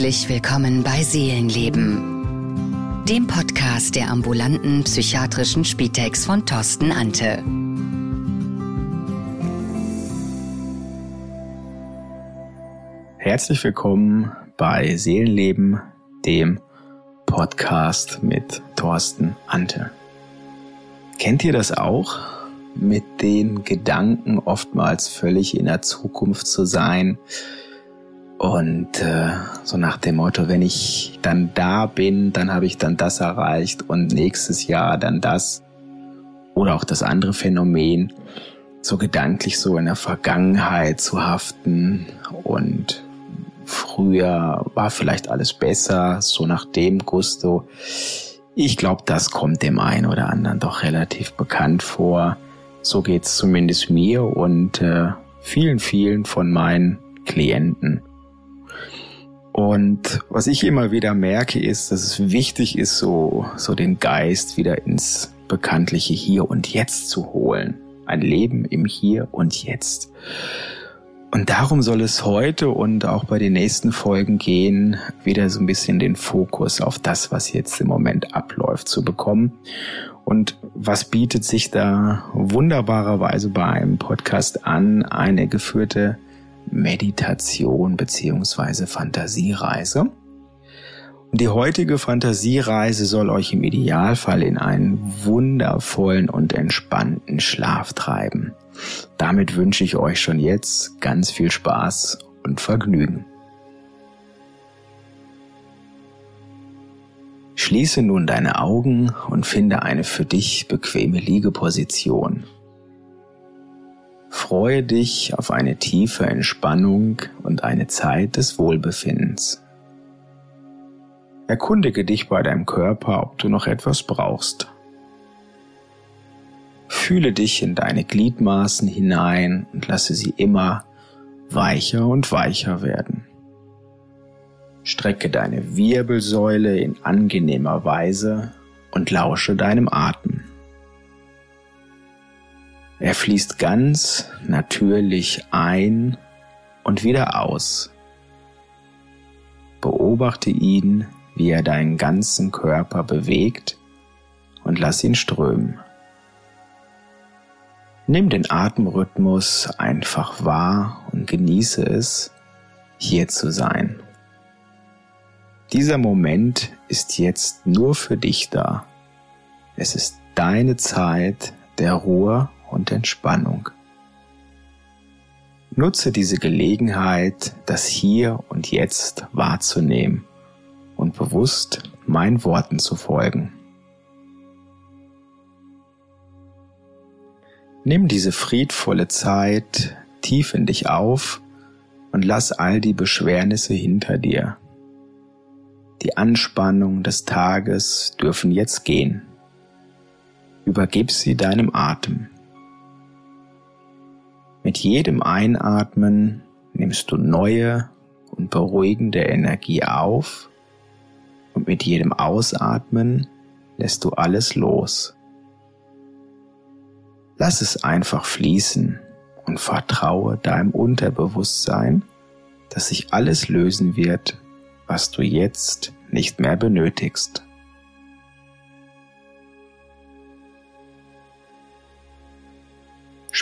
Herzlich willkommen bei Seelenleben, dem Podcast der ambulanten psychiatrischen Spitex von Torsten Ante. Herzlich willkommen bei Seelenleben, dem Podcast mit Thorsten Ante. Kennt ihr das auch? Mit den Gedanken oftmals völlig in der Zukunft zu sein, und äh, so nach dem Motto, wenn ich dann da bin, dann habe ich dann das erreicht und nächstes Jahr dann das. Oder auch das andere Phänomen, so gedanklich so in der Vergangenheit zu haften und früher war vielleicht alles besser, so nach dem Gusto. Ich glaube, das kommt dem einen oder anderen doch relativ bekannt vor. So geht's zumindest mir und äh, vielen, vielen von meinen Klienten. Und was ich immer wieder merke, ist, dass es wichtig ist, so, so den Geist wieder ins bekanntliche Hier und Jetzt zu holen. Ein Leben im Hier und Jetzt. Und darum soll es heute und auch bei den nächsten Folgen gehen, wieder so ein bisschen den Fokus auf das, was jetzt im Moment abläuft, zu bekommen. Und was bietet sich da wunderbarerweise bei einem Podcast an? Eine geführte Meditation beziehungsweise Fantasiereise. Und die heutige Fantasiereise soll euch im Idealfall in einen wundervollen und entspannten Schlaf treiben. Damit wünsche ich euch schon jetzt ganz viel Spaß und Vergnügen. Schließe nun deine Augen und finde eine für dich bequeme Liegeposition. Freue dich auf eine tiefe Entspannung und eine Zeit des Wohlbefindens. Erkundige dich bei deinem Körper, ob du noch etwas brauchst. Fühle dich in deine Gliedmaßen hinein und lasse sie immer weicher und weicher werden. Strecke deine Wirbelsäule in angenehmer Weise und lausche deinem Atem. Er fließt ganz natürlich ein und wieder aus. Beobachte ihn, wie er deinen ganzen Körper bewegt und lass ihn strömen. Nimm den Atemrhythmus einfach wahr und genieße es, hier zu sein. Dieser Moment ist jetzt nur für dich da. Es ist deine Zeit der Ruhe und Entspannung. Nutze diese Gelegenheit, das Hier und Jetzt wahrzunehmen und bewusst meinen Worten zu folgen. Nimm diese friedvolle Zeit tief in dich auf und lass all die Beschwernisse hinter dir. Die Anspannung des Tages dürfen jetzt gehen. Übergib sie deinem Atem. Mit jedem Einatmen nimmst du neue und beruhigende Energie auf und mit jedem Ausatmen lässt du alles los. Lass es einfach fließen und vertraue deinem Unterbewusstsein, dass sich alles lösen wird, was du jetzt nicht mehr benötigst.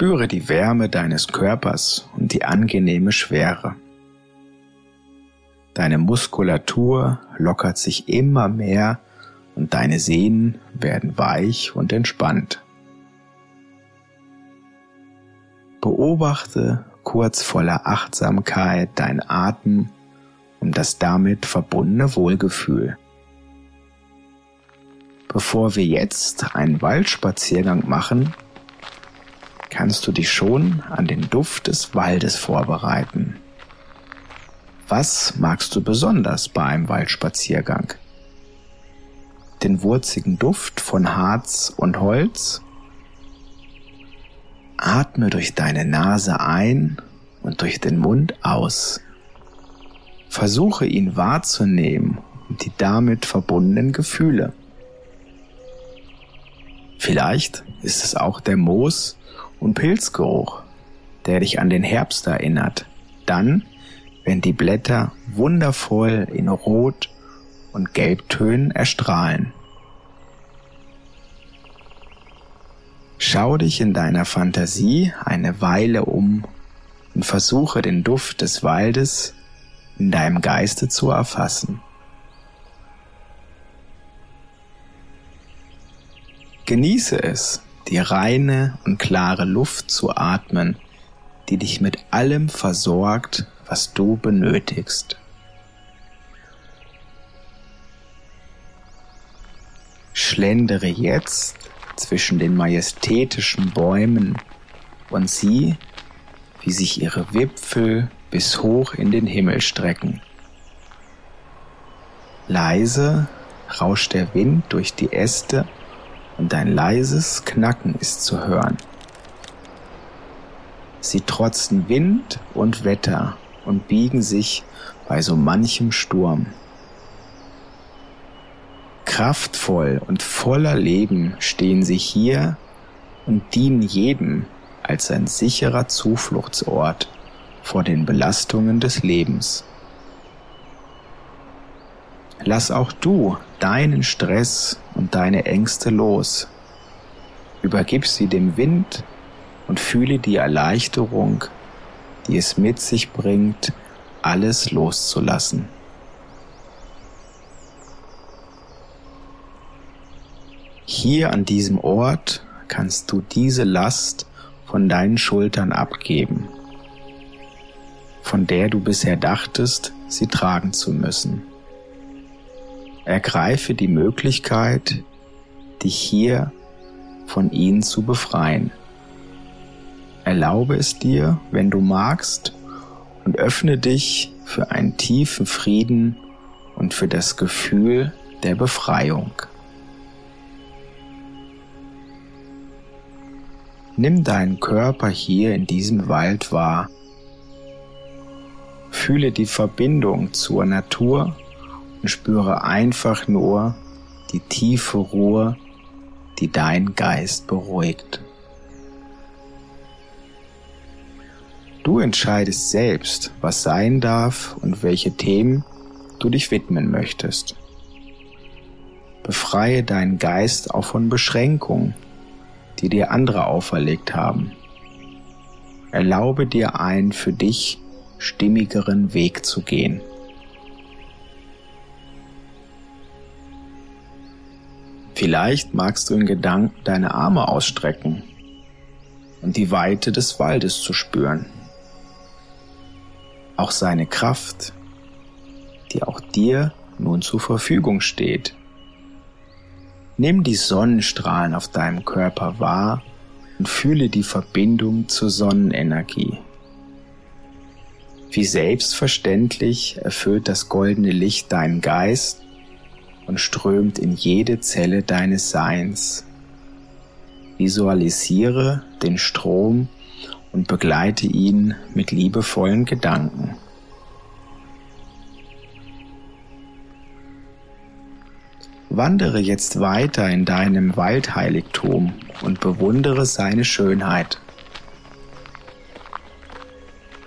Spüre die Wärme deines Körpers und die angenehme Schwere. Deine Muskulatur lockert sich immer mehr und deine Sehnen werden weich und entspannt. Beobachte kurz voller Achtsamkeit dein Atem und das damit verbundene Wohlgefühl. Bevor wir jetzt einen Waldspaziergang machen, kannst du dich schon an den Duft des Waldes vorbereiten. Was magst du besonders bei einem Waldspaziergang? Den wurzigen Duft von Harz und Holz? Atme durch deine Nase ein und durch den Mund aus. Versuche ihn wahrzunehmen und die damit verbundenen Gefühle. Vielleicht ist es auch der Moos und Pilzgeruch, der dich an den Herbst erinnert. Dann, wenn die Blätter wundervoll in Rot und Gelbtönen erstrahlen. Schau dich in deiner Fantasie eine Weile um und versuche den Duft des Waldes in deinem Geiste zu erfassen. Genieße es, die reine und klare Luft zu atmen, die dich mit allem versorgt, was du benötigst. Schlendere jetzt zwischen den majestätischen Bäumen und sieh, wie sich ihre Wipfel bis hoch in den Himmel strecken. Leise rauscht der Wind durch die Äste und ein leises Knacken ist zu hören. Sie trotzen Wind und Wetter und biegen sich bei so manchem Sturm. Kraftvoll und voller Leben stehen sie hier und dienen jedem als ein sicherer Zufluchtsort vor den Belastungen des Lebens. Lass auch du deinen Stress und deine Ängste los. Übergib sie dem Wind und fühle die Erleichterung, die es mit sich bringt, alles loszulassen. Hier an diesem Ort kannst du diese Last von deinen Schultern abgeben, von der du bisher dachtest, sie tragen zu müssen. Ergreife die Möglichkeit, dich hier von ihnen zu befreien. Erlaube es dir, wenn du magst, und öffne dich für einen tiefen Frieden und für das Gefühl der Befreiung. Nimm deinen Körper hier in diesem Wald wahr. Fühle die Verbindung zur Natur und spüre einfach nur die tiefe Ruhe, die dein Geist beruhigt. Du entscheidest selbst, was sein darf und welche Themen du dich widmen möchtest. Befreie deinen Geist auch von Beschränkungen, die dir andere auferlegt haben. Erlaube dir einen für dich stimmigeren Weg zu gehen. Vielleicht magst du in Gedanken deine Arme ausstrecken und die Weite des Waldes zu spüren. Auch seine Kraft, die auch dir nun zur Verfügung steht. Nimm die Sonnenstrahlen auf deinem Körper wahr und fühle die Verbindung zur Sonnenenergie. Wie selbstverständlich erfüllt das goldene Licht deinen Geist und strömt in jede Zelle deines Seins. Visualisiere den Strom und begleite ihn mit liebevollen Gedanken. Wandere jetzt weiter in deinem Waldheiligtum und bewundere seine Schönheit.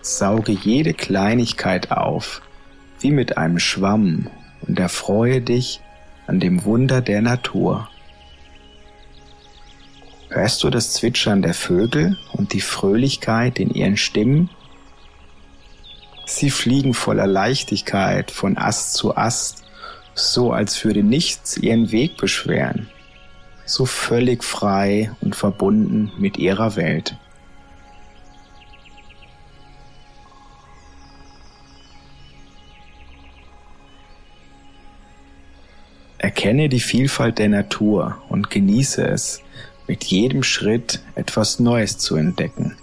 Sauge jede Kleinigkeit auf, wie mit einem Schwamm, und erfreue dich an dem Wunder der Natur. Hörst du das Zwitschern der Vögel und die Fröhlichkeit in ihren Stimmen? Sie fliegen voller Leichtigkeit von Ast zu Ast, so als würde nichts ihren Weg beschweren, so völlig frei und verbunden mit ihrer Welt. Erkenne die Vielfalt der Natur und genieße es, mit jedem Schritt etwas Neues zu entdecken.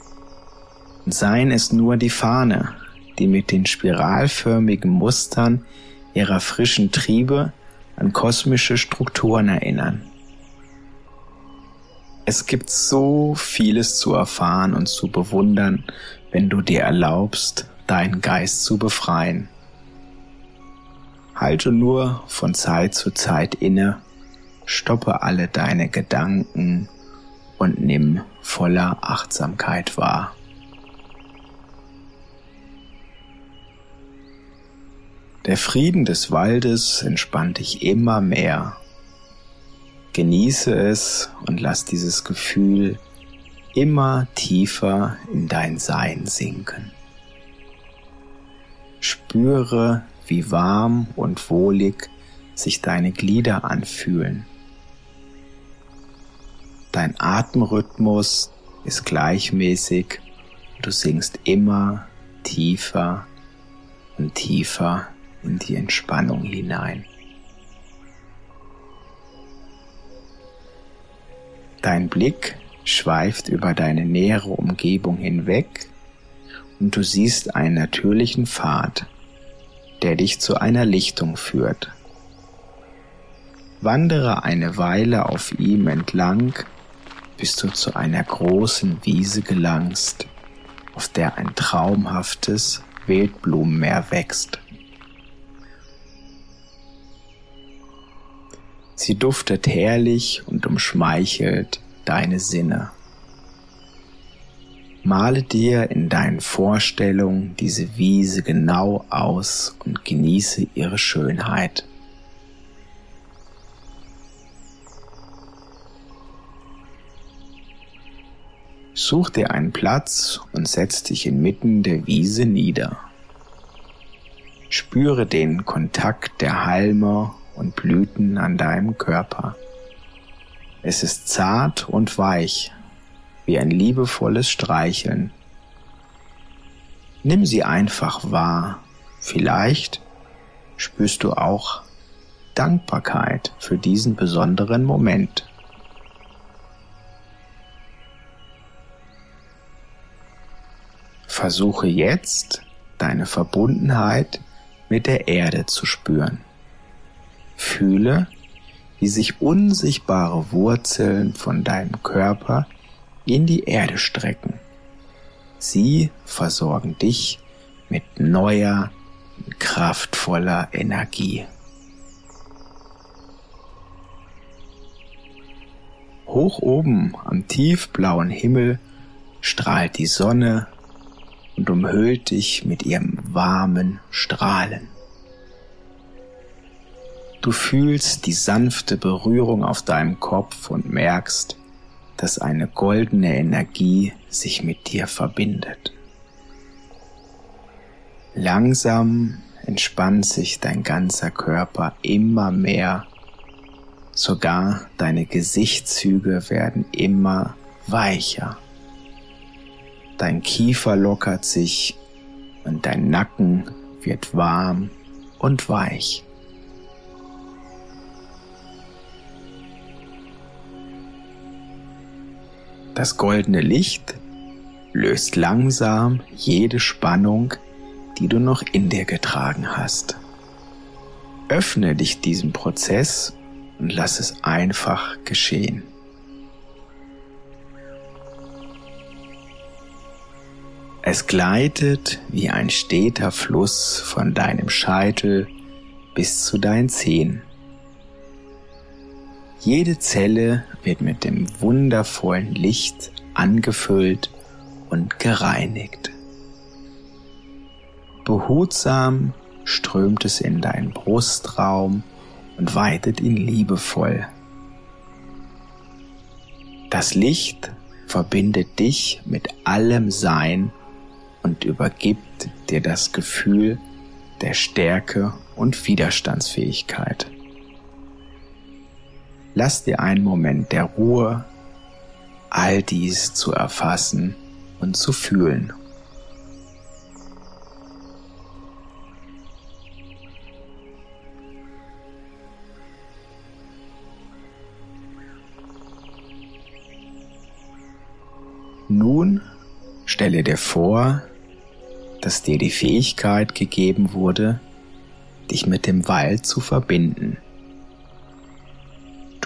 Seien es nur die Fahne, die mit den spiralförmigen Mustern ihrer frischen Triebe an kosmische Strukturen erinnern. Es gibt so vieles zu erfahren und zu bewundern, wenn du dir erlaubst, deinen Geist zu befreien. Halte nur von Zeit zu Zeit inne, stoppe alle deine Gedanken und nimm voller Achtsamkeit wahr. Der Frieden des Waldes entspannt dich immer mehr. Genieße es und lass dieses Gefühl immer tiefer in dein Sein sinken. Spüre, wie warm und wohlig sich deine Glieder anfühlen. Dein Atemrhythmus ist gleichmäßig, du sinkst immer tiefer und tiefer in die Entspannung hinein. Dein Blick schweift über deine nähere Umgebung hinweg und du siehst einen natürlichen Pfad, der dich zu einer Lichtung führt. Wandere eine Weile auf ihm entlang, bis du zu einer großen Wiese gelangst, auf der ein traumhaftes Wildblumenmeer wächst. Sie duftet herrlich und umschmeichelt deine Sinne. Male dir in deinen Vorstellungen diese Wiese genau aus und genieße ihre Schönheit. Such dir einen Platz und setz dich inmitten der Wiese nieder. Spüre den Kontakt der Halme und Blüten an deinem Körper. Es ist zart und weich, wie ein liebevolles Streicheln. Nimm sie einfach wahr. Vielleicht spürst du auch Dankbarkeit für diesen besonderen Moment. Versuche jetzt deine Verbundenheit mit der Erde zu spüren. Fühle, wie sich unsichtbare Wurzeln von deinem Körper in die Erde strecken. Sie versorgen dich mit neuer, kraftvoller Energie. Hoch oben am tiefblauen Himmel strahlt die Sonne und umhüllt dich mit ihrem warmen Strahlen. Du fühlst die sanfte Berührung auf deinem Kopf und merkst, dass eine goldene Energie sich mit dir verbindet. Langsam entspannt sich dein ganzer Körper immer mehr, sogar deine Gesichtszüge werden immer weicher. Dein Kiefer lockert sich und dein Nacken wird warm und weich. Das goldene Licht löst langsam jede Spannung, die du noch in dir getragen hast. Öffne dich diesem Prozess und lass es einfach geschehen. Es gleitet wie ein steter Fluss von deinem Scheitel bis zu deinen Zehen. Jede Zelle wird mit dem wundervollen Licht angefüllt und gereinigt. Behutsam strömt es in deinen Brustraum und weitet ihn liebevoll. Das Licht verbindet dich mit allem Sein und übergibt dir das Gefühl der Stärke und Widerstandsfähigkeit. Lass dir einen Moment der Ruhe, all dies zu erfassen und zu fühlen. Nun stelle dir vor, dass dir die Fähigkeit gegeben wurde, dich mit dem Wald zu verbinden.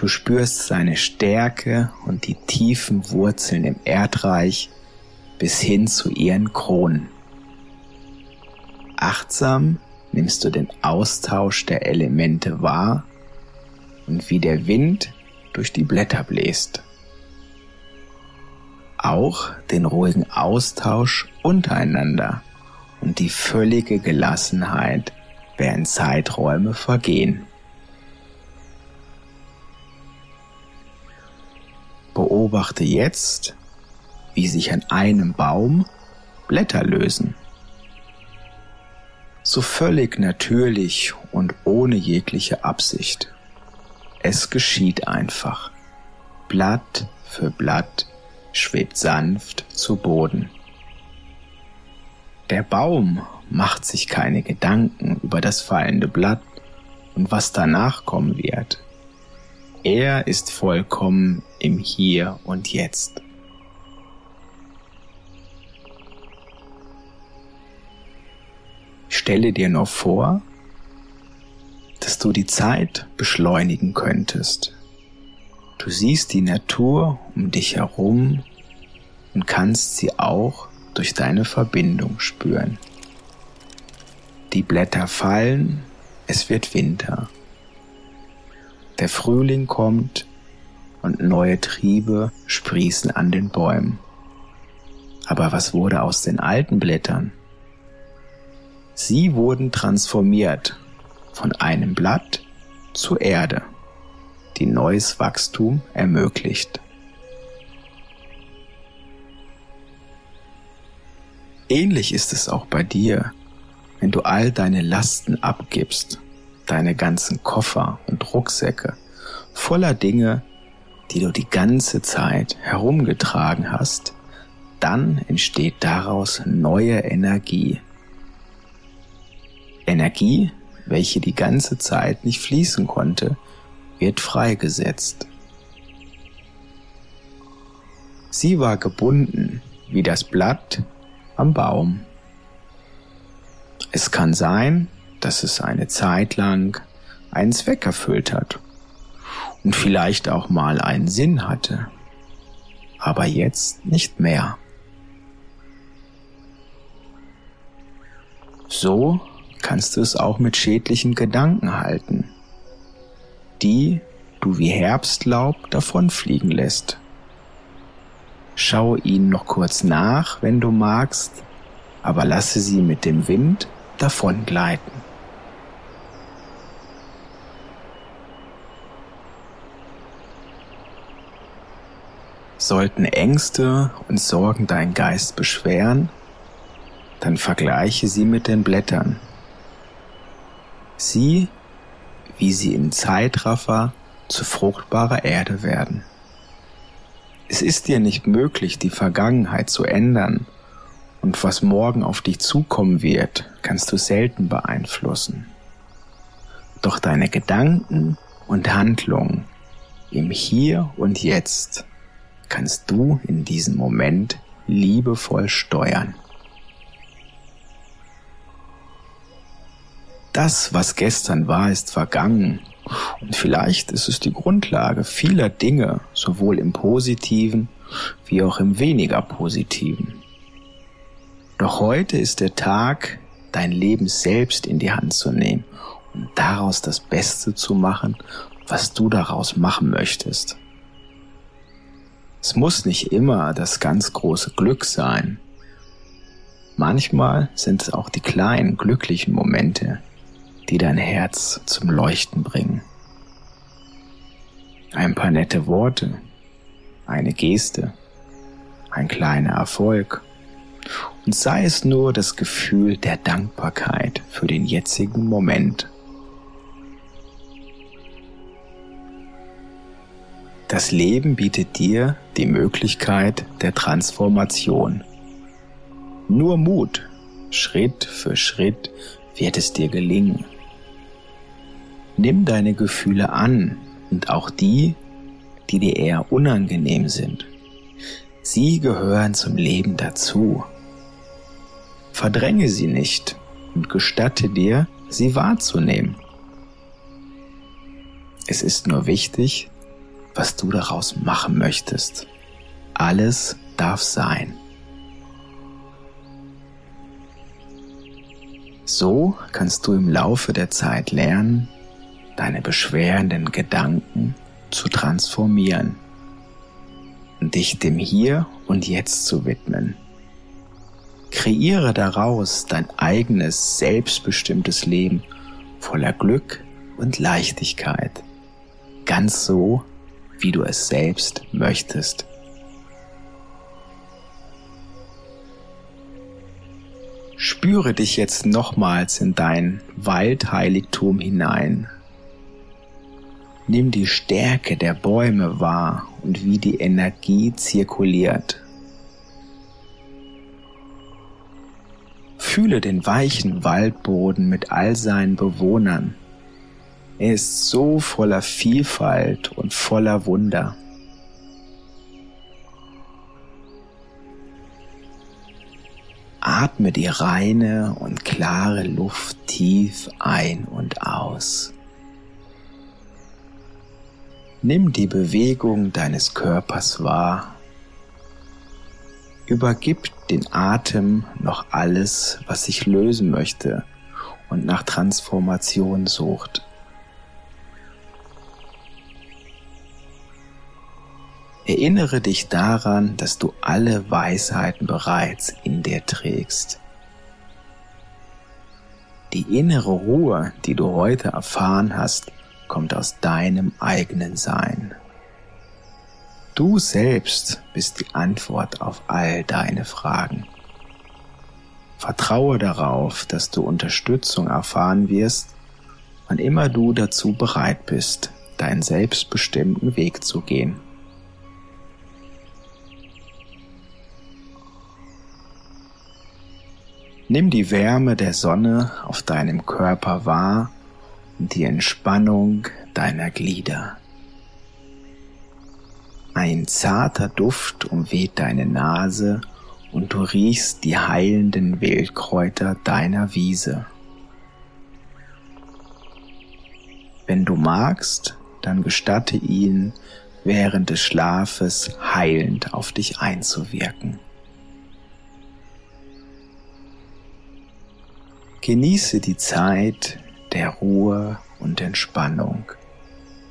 Du spürst seine Stärke und die tiefen Wurzeln im Erdreich bis hin zu ihren Kronen. Achtsam nimmst du den Austausch der Elemente wahr und wie der Wind durch die Blätter bläst. Auch den ruhigen Austausch untereinander und die völlige Gelassenheit während Zeiträume vergehen. Beobachte jetzt, wie sich an einem Baum Blätter lösen. So völlig natürlich und ohne jegliche Absicht. Es geschieht einfach. Blatt für Blatt schwebt sanft zu Boden. Der Baum macht sich keine Gedanken über das fallende Blatt und was danach kommen wird. Er ist vollkommen im Hier und Jetzt. Stelle dir nur vor, dass du die Zeit beschleunigen könntest. Du siehst die Natur um dich herum und kannst sie auch durch deine Verbindung spüren. Die Blätter fallen, es wird Winter. Der Frühling kommt und neue Triebe sprießen an den Bäumen. Aber was wurde aus den alten Blättern? Sie wurden transformiert von einem Blatt zur Erde, die neues Wachstum ermöglicht. Ähnlich ist es auch bei dir, wenn du all deine Lasten abgibst, deine ganzen Koffer und Rucksäcke voller Dinge, die du die ganze Zeit herumgetragen hast, dann entsteht daraus neue Energie. Energie, welche die ganze Zeit nicht fließen konnte, wird freigesetzt. Sie war gebunden wie das Blatt am Baum. Es kann sein, dass es eine Zeit lang einen Zweck erfüllt hat und vielleicht auch mal einen Sinn hatte, aber jetzt nicht mehr. So kannst du es auch mit schädlichen Gedanken halten, die du wie Herbstlaub davonfliegen lässt. Schau ihnen noch kurz nach, wenn du magst, aber lasse sie mit dem Wind davongleiten. Sollten Ängste und Sorgen deinen Geist beschweren, dann vergleiche sie mit den Blättern. Sieh, wie sie im Zeitraffer zu fruchtbarer Erde werden. Es ist dir nicht möglich, die Vergangenheit zu ändern, und was morgen auf dich zukommen wird, kannst du selten beeinflussen. Doch deine Gedanken und Handlungen im Hier und Jetzt kannst du in diesem Moment liebevoll steuern. Das, was gestern war, ist vergangen. Und vielleicht ist es die Grundlage vieler Dinge, sowohl im positiven wie auch im weniger positiven. Doch heute ist der Tag, dein Leben selbst in die Hand zu nehmen und daraus das Beste zu machen, was du daraus machen möchtest. Es muss nicht immer das ganz große Glück sein. Manchmal sind es auch die kleinen glücklichen Momente, die dein Herz zum Leuchten bringen. Ein paar nette Worte, eine Geste, ein kleiner Erfolg und sei es nur das Gefühl der Dankbarkeit für den jetzigen Moment. Das Leben bietet dir die Möglichkeit der Transformation. Nur Mut, Schritt für Schritt wird es dir gelingen. Nimm deine Gefühle an und auch die, die dir eher unangenehm sind. Sie gehören zum Leben dazu. Verdränge sie nicht und gestatte dir, sie wahrzunehmen. Es ist nur wichtig, was du daraus machen möchtest. Alles darf sein. So kannst du im Laufe der Zeit lernen, deine beschwerenden Gedanken zu transformieren und dich dem Hier und Jetzt zu widmen. Kreiere daraus dein eigenes selbstbestimmtes Leben voller Glück und Leichtigkeit, ganz so, wie du es selbst möchtest. Spüre dich jetzt nochmals in dein Waldheiligtum hinein. Nimm die Stärke der Bäume wahr und wie die Energie zirkuliert. Fühle den weichen Waldboden mit all seinen Bewohnern. Er ist so voller Vielfalt und voller Wunder. Atme die reine und klare Luft tief ein und aus. Nimm die Bewegung deines Körpers wahr. Übergib den Atem noch alles, was sich lösen möchte und nach Transformation sucht. Erinnere dich daran, dass du alle Weisheiten bereits in dir trägst. Die innere Ruhe, die du heute erfahren hast, kommt aus deinem eigenen Sein. Du selbst bist die Antwort auf all deine Fragen. Vertraue darauf, dass du Unterstützung erfahren wirst, wann immer du dazu bereit bist, deinen selbstbestimmten Weg zu gehen. Nimm die Wärme der Sonne auf deinem Körper wahr und die Entspannung deiner Glieder. Ein zarter Duft umweht deine Nase und du riechst die heilenden Wildkräuter deiner Wiese. Wenn du magst, dann gestatte ihn während des Schlafes heilend auf dich einzuwirken. Genieße die Zeit der Ruhe und Entspannung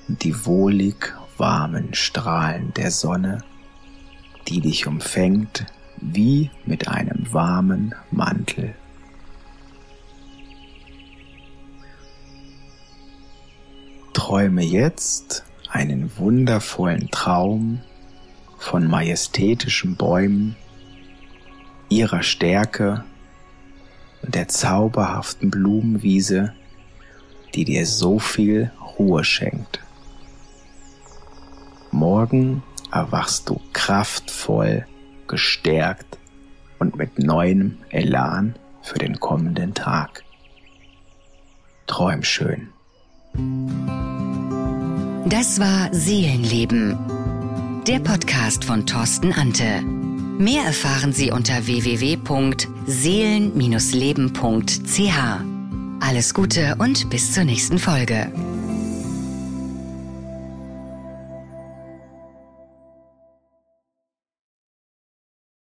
und die wohlig warmen Strahlen der Sonne, die dich umfängt wie mit einem warmen Mantel. Träume jetzt einen wundervollen Traum von majestätischen Bäumen, ihrer Stärke und der zauberhaften Blumenwiese, die dir so viel Ruhe schenkt. Morgen erwachst du kraftvoll, gestärkt und mit neuem Elan für den kommenden Tag. Träum schön. Das war Seelenleben, der Podcast von Thorsten Ante. Mehr erfahren Sie unter www.seelen-leben.ch. Alles Gute und bis zur nächsten Folge.